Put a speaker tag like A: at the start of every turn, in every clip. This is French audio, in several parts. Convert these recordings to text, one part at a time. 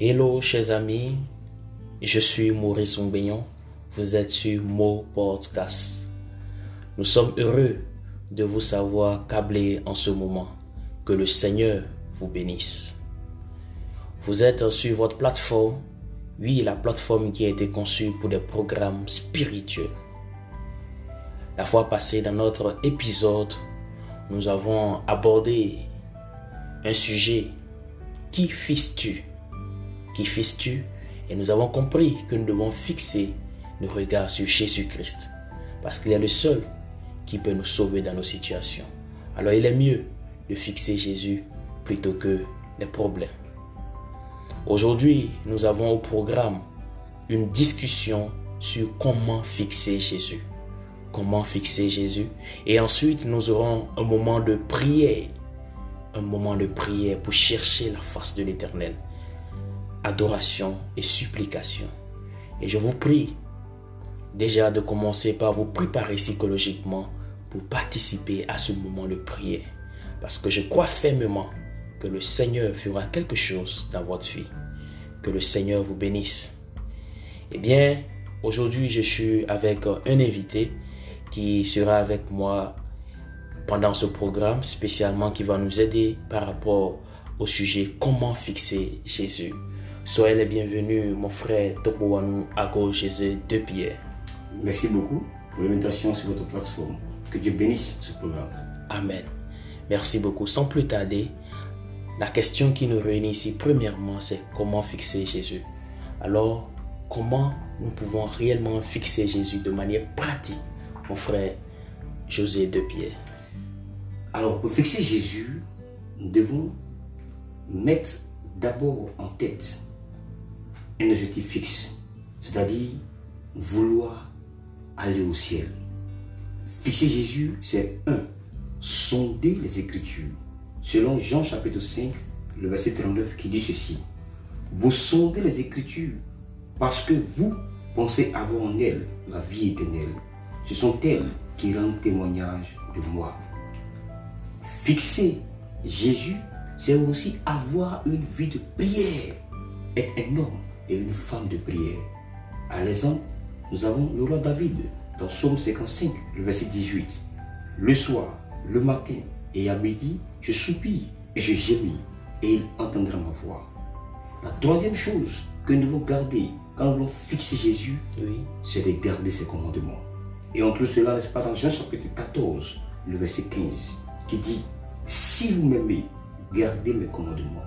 A: Hello chers amis, je suis Maurice Ombignon, vous êtes sur Mo Podcast. Nous sommes heureux de vous savoir câblé en ce moment. Que le Seigneur vous bénisse. Vous êtes sur votre plateforme, oui, la plateforme qui a été conçue pour des programmes spirituels. La fois passée, dans notre épisode, nous avons abordé un sujet qui fixes-tu? Qui fixes-tu? Et nous avons compris que nous devons fixer nos regards sur Jésus-Christ parce qu'il est le seul qui peut nous sauver dans nos situations. Alors il est mieux de fixer Jésus plutôt que les problèmes. Aujourd'hui, nous avons au programme une discussion sur comment fixer Jésus. Comment fixer Jésus. Et ensuite, nous aurons un moment de prière. Un moment de prière pour chercher la face de l'Éternel. Adoration et supplication. Et je vous prie déjà de commencer par vous préparer psychologiquement pour participer à ce moment de prière. Parce que je crois fermement que le Seigneur fera quelque chose dans votre vie. Que le Seigneur vous bénisse. Eh bien, aujourd'hui, je suis avec un invité qui sera avec moi pendant ce programme, spécialement qui va nous aider par rapport au sujet comment fixer Jésus. Soyez les bienvenus, mon frère Topouanou Ago Jésus de Pierre.
B: Merci beaucoup pour l'invitation sur votre plateforme. Que Dieu bénisse ce programme.
A: Amen. Merci beaucoup. Sans plus tarder, la question qui nous réunit ici, premièrement, c'est comment fixer Jésus? Alors, comment nous pouvons réellement fixer Jésus de manière pratique, mon frère José de Pierre
B: Alors, pour fixer Jésus, nous devons mettre d'abord en tête un objectif fixe, c'est-à-dire vouloir aller au ciel. Fixer Jésus, c'est un, sonder les Écritures. Selon Jean chapitre 5, le verset 39 qui dit ceci. Vous sondez les Écritures parce que vous pensez avoir en elles la vie éternelle. Ce sont elles qui rendent témoignage de moi. Fixer Jésus, c'est aussi avoir une vie de prière, être un homme et une femme de prière. À l'exemple, nous avons le roi David dans Psaume 55, le verset 18. Le soir, le matin et à midi, je soupire et je gémis, et il entendra ma voix. La troisième chose que nous devons garder quand nous voulons fixer Jésus,
A: Oui.
B: c'est de garder ses commandements. Et on trouve cela, n'est-ce pas, dans Jean chapitre 14, le verset 15, qui dit, si vous m'aimez, gardez mes commandements.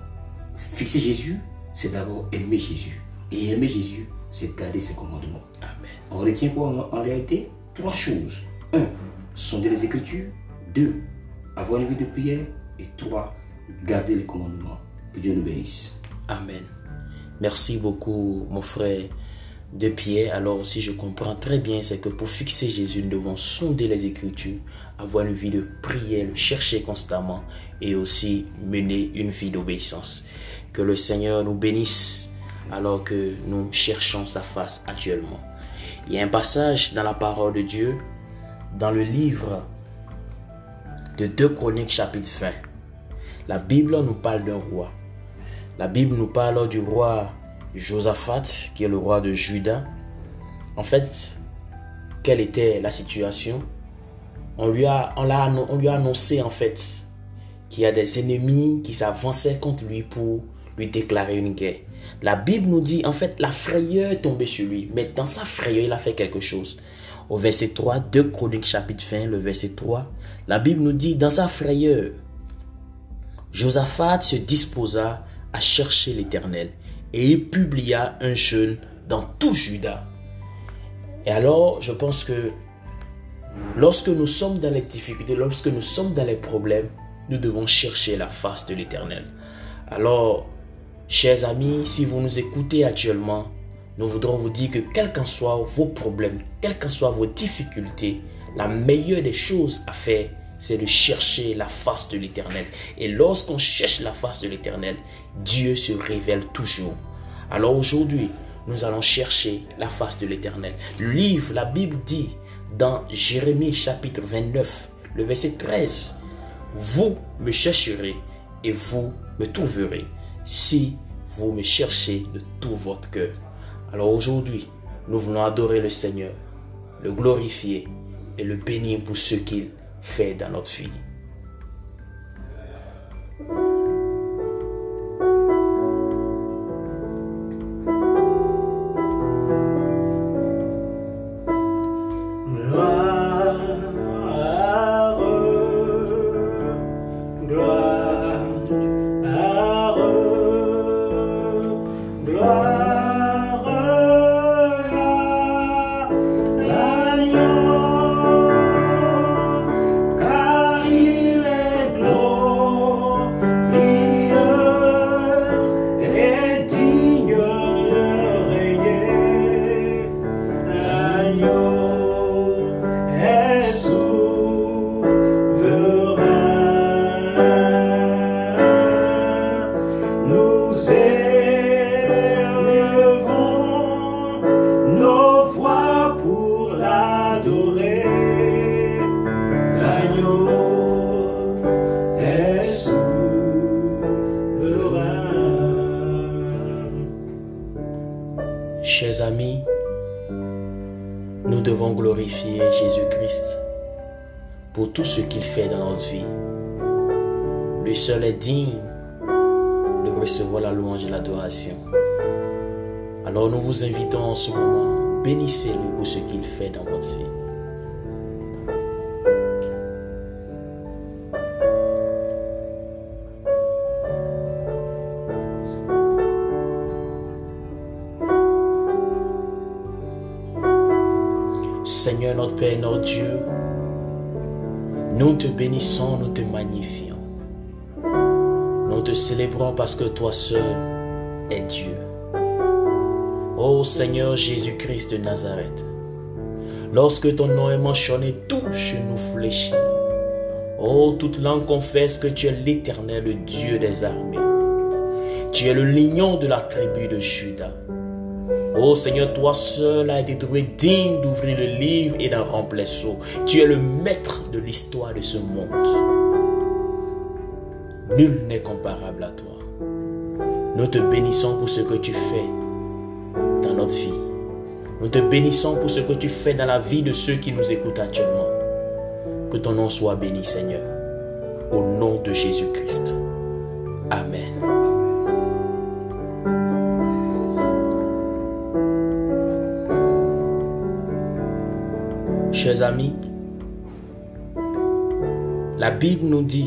B: Fixer Jésus, c'est d'abord aimer Jésus. Et aimer Jésus, c'est garder ses commandements.
A: Amen.
B: On retient quoi en, en réalité? Trois choses. Un, sonder les Écritures. Deux, avoir une vie de prière. Et trois, garder les commandements. Que Dieu nous bénisse.
A: Amen. Merci beaucoup, mon frère de Pierre. Alors, si je comprends très bien, c'est que pour fixer Jésus, nous devons sonder les Écritures, avoir une vie de prière, le chercher constamment et aussi mener une vie d'obéissance. Que le Seigneur nous bénisse alors que nous cherchons sa face actuellement. Il y a un passage dans la parole de Dieu, dans le livre de 2 Chroniques chapitre 20. La Bible nous parle d'un roi. La Bible nous parle du roi Josaphat, qui est le roi de Juda. En fait, quelle était la situation? On lui, a, on, annon- on lui a annoncé en fait qu'il y a des ennemis qui s'avançaient contre lui pour lui déclarer une guerre. La Bible nous dit en fait la frayeur est tombée sur lui, mais dans sa frayeur il a fait quelque chose. Au verset 3, 2 Chroniques chapitre 20, le verset 3, la Bible nous dit dans sa frayeur, Josaphat se disposa à chercher l'Éternel et il publia un jeûne dans tout Juda. Et alors, je pense que lorsque nous sommes dans les difficultés, lorsque nous sommes dans les problèmes, nous devons chercher la face de l'Éternel. Alors, chers amis, si vous nous écoutez actuellement, nous voudrons vous dire que quels qu'en soient vos problèmes, quelles qu'en soient vos difficultés, la meilleure des choses à faire, c'est de chercher la face de l'Éternel. Et lorsqu'on cherche la face de l'Éternel, Dieu se révèle toujours. Alors aujourd'hui, nous allons chercher la face de l'Éternel. Le livre, la Bible dit dans Jérémie chapitre 29, le verset 13, vous me chercherez et vous me trouverez si vous me cherchez de tout votre cœur. Alors aujourd'hui, nous voulons adorer le Seigneur, le glorifier et le bénir pour ce qu'il fait dans notre vie. Jésus-Christ pour tout ce qu'il fait dans notre vie. Lui seul est digne de recevoir la louange et l'adoration. Alors nous vous invitons en ce moment, bénissez-le pour ce qu'il fait dans votre vie. Père, notre Dieu, nous te bénissons, nous te magnifions. Nous te célébrons parce que toi seul es Dieu. Ô Seigneur Jésus-Christ de Nazareth, lorsque ton nom est mentionné, tout genou fléchit. Oh, toute langue confesse que tu es l'Éternel, Dieu des armées. Tu es le lion de la tribu de Judas. Oh Seigneur, toi seul as été trouvé digne d'ouvrir le livre et d'en remplir sceau. Tu es le maître de l'histoire de ce monde. Nul n'est comparable à toi. Nous te bénissons pour ce que tu fais dans notre vie. Nous te bénissons pour ce que tu fais dans la vie de ceux qui nous écoutent actuellement. Que ton nom soit béni, Seigneur. Au nom de Jésus-Christ. Amen. Chers amis, la Bible nous dit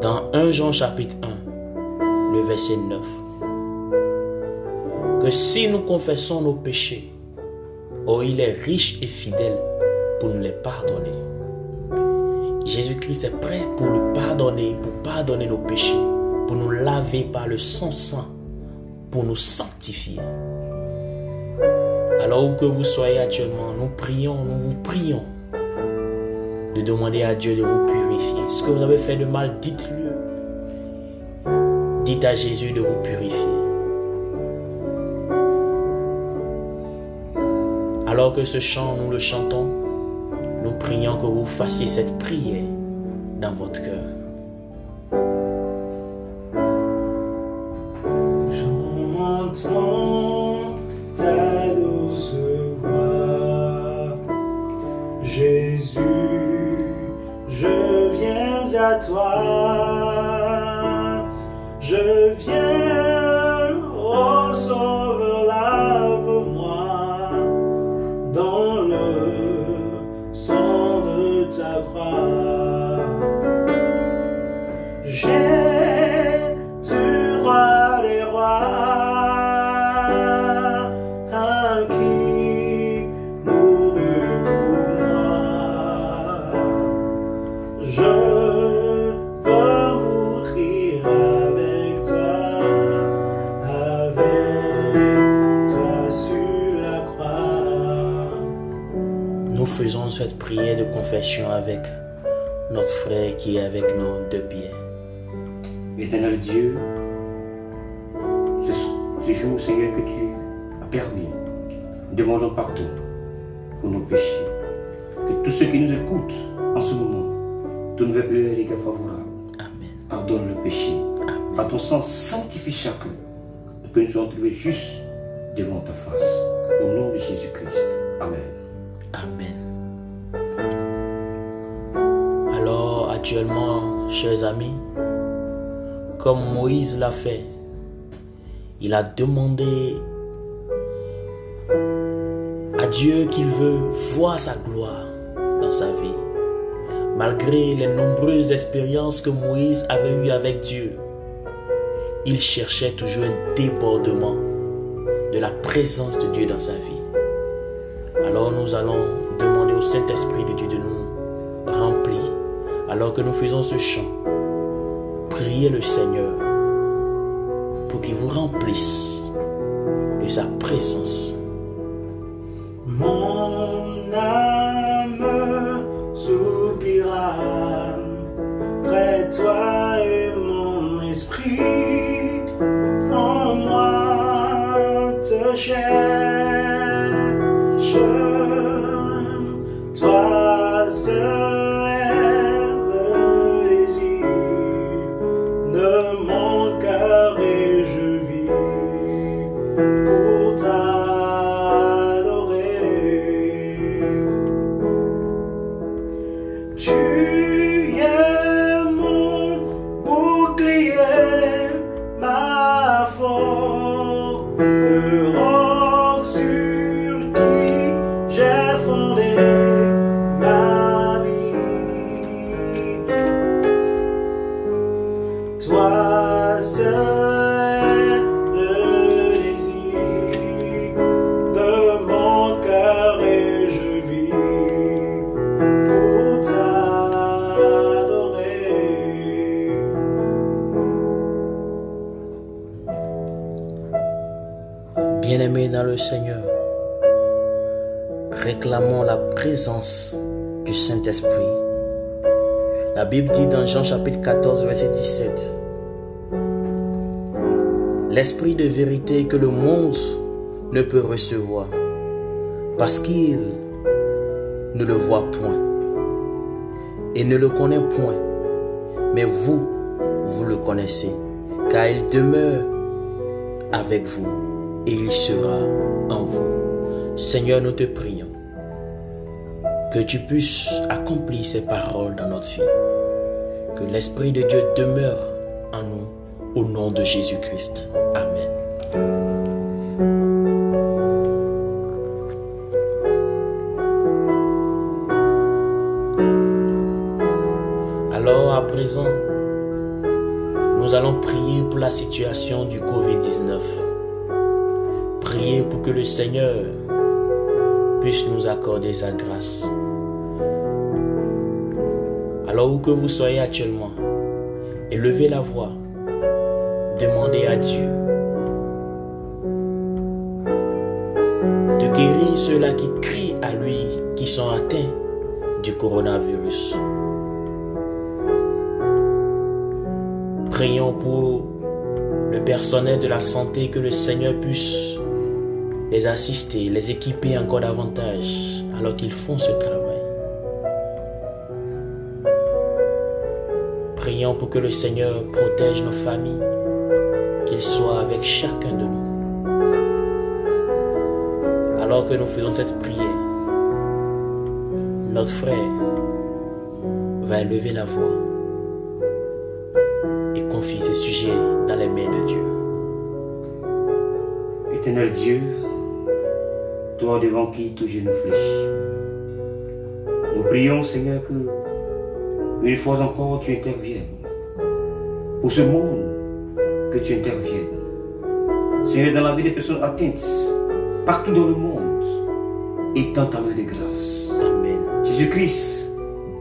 A: dans 1 Jean chapitre 1, le verset 9, que si nous confessons nos péchés, oh il est riche et fidèle pour nous les pardonner. Jésus-Christ est prêt pour nous pardonner, pour pardonner nos péchés, pour nous laver par le sang saint, pour nous sanctifier. Alors où que vous soyez actuellement, nous prions, nous vous prions de demander à Dieu de vous purifier. Ce que vous avez fait de mal, dites-le. Dites à Jésus de vous purifier. Alors que ce chant, nous le chantons, nous prions que vous fassiez cette prière dans votre cœur. Prière de confession avec notre frère qui est avec nous deux pieds.
B: Éternel Dieu, ce, ce jour, Seigneur, que tu as permis, demandons pardon pour nos péchés. Que tous ceux qui nous écoutent en ce moment ton nouvel plein regard favorable.
A: Amen.
B: Pardonne le péché.
A: Amen.
B: Par ton sang, sanctifie chacun. Que nous soyons trouvés juste devant ta face. Au nom de Jésus-Christ. Amen.
A: Amen. Actuellement, chers amis, comme Moïse l'a fait, il a demandé à Dieu qu'il veut voir sa gloire dans sa vie. Malgré les nombreuses expériences que Moïse avait eues avec Dieu, il cherchait toujours un débordement de la présence de Dieu dans sa vie. Alors nous allons demander au Saint-Esprit de Dieu de nous remplir. Alors que nous faisons ce chant, priez le Seigneur pour qu'il vous remplisse de sa présence.
C: Mon âme soupira près de toi et mon esprit en moi te cherche.
A: Du Saint-Esprit. La Bible dit dans Jean chapitre 14, verset 17, L'Esprit de vérité que le monde ne peut recevoir, parce qu'il ne le voit point et ne le connaît point, mais vous, vous le connaissez, car il demeure avec vous et il sera en vous. Seigneur, nous te prions que tu puisses accomplir ces paroles dans notre vie. Que l'Esprit de Dieu demeure en nous au nom de Jésus-Christ. Amen. Alors à présent, nous allons prier pour la situation du Covid-19. Priez pour que le Seigneur puisse nous accorder sa grâce. Alors où que vous soyez actuellement, élevez la voix, demandez à Dieu de guérir ceux-là qui crient à lui, qui sont atteints du coronavirus. Prions pour le personnel de la santé, que le Seigneur puisse les assister, les équiper encore davantage alors qu'ils font ce travail. Prions pour que le Seigneur protège nos familles, qu'il soit avec chacun de nous. Alors que nous faisons cette prière, notre frère va élever la voix et confier ses sujets dans les mains de Dieu.
B: Éternel Dieu, toi devant qui tout genou fléchit. Nous prions, Seigneur, que une fois encore tu interviennes. Pour ce monde, que tu interviennes. Seigneur, dans la vie des personnes atteintes, partout dans le monde, étends ta main de grâce.
A: Amen.
B: Jésus-Christ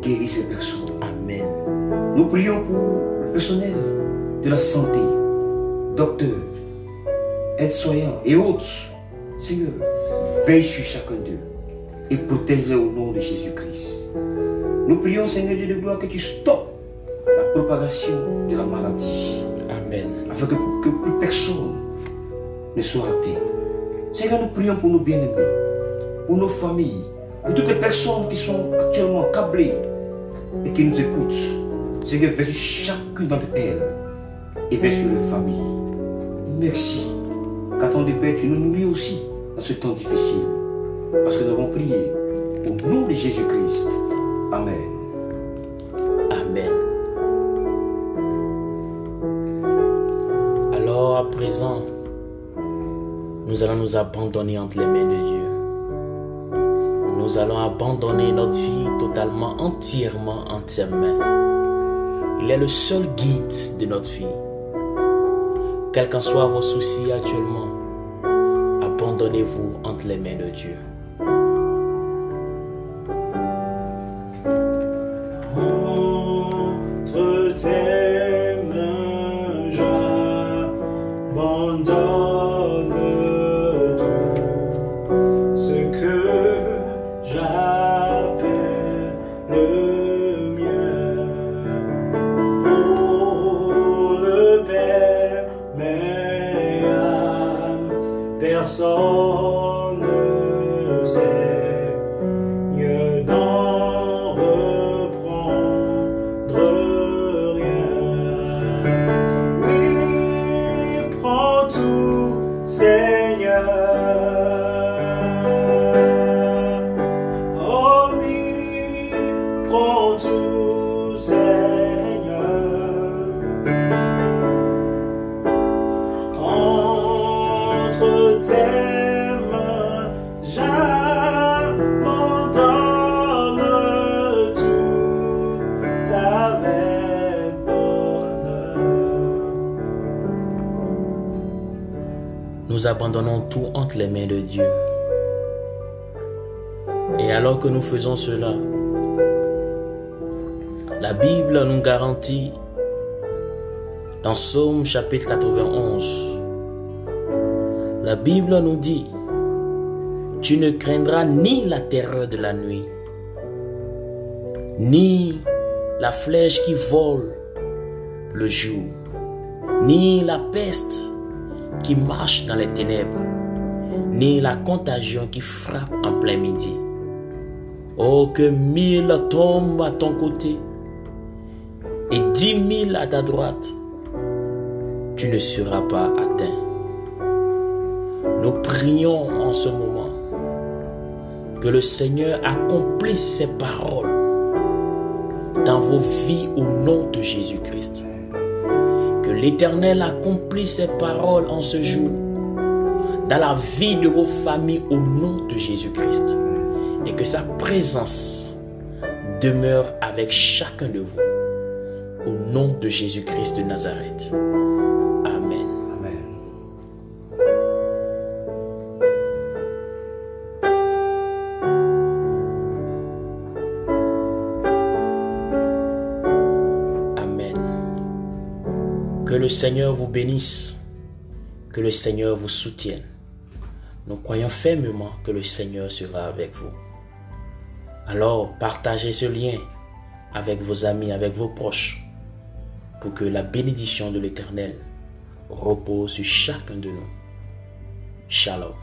B: guérit ces personnes.
A: Amen.
B: Nous prions pour le personnel de la santé, docteurs, aides-soignants et autres. Seigneur, veille sur chacun d'eux et protège-les au nom de Jésus-Christ. Nous prions, Seigneur Dieu de gloire, que tu stoppes la propagation de la maladie
A: Amen.
B: afin que, que plus personne ne soit atteint. Seigneur, nous prions pour nos bien-aimés, pour nos familles, pour toutes les personnes qui sont actuellement câblées et qui nous écoutent. Seigneur, vers chacune d'entre elles et vers sur les familles. Merci. Qu'attends de Père, tu nous nourris aussi dans ce temps difficile. Parce que nous avons prié au nom de Jésus-Christ. Amen.
A: Amen. Alors à présent, nous allons nous abandonner entre les mains de Dieu. Nous allons abandonner notre vie totalement, entièrement entre ses mains. Il est le seul guide de notre vie. Quels qu'en soient vos soucis actuellement, abandonnez-vous entre les mains de Dieu. Abandonnons tout entre les mains de Dieu. Et alors que nous faisons cela, la Bible nous garantit dans Psaume chapitre 91, la Bible nous dit, tu ne craindras ni la terreur de la nuit, ni la flèche qui vole le jour, ni la peste qui marche dans les ténèbres, ni la contagion qui frappe en plein midi. Oh, que mille tombent à ton côté et dix mille à ta droite, tu ne seras pas atteint. Nous prions en ce moment que le Seigneur accomplisse ses paroles dans vos vies au nom de Jésus-Christ. L'Éternel accomplisse ses paroles en ce jour dans la vie de vos familles au nom de Jésus-Christ. Et que sa présence demeure avec chacun de vous au nom de Jésus-Christ de Nazareth. Le Seigneur vous bénisse. Que le Seigneur vous soutienne. Nous croyons fermement que le Seigneur sera avec vous. Alors, partagez ce lien avec vos amis, avec vos proches, pour que la bénédiction de l'Éternel repose sur chacun de nous. Shalom.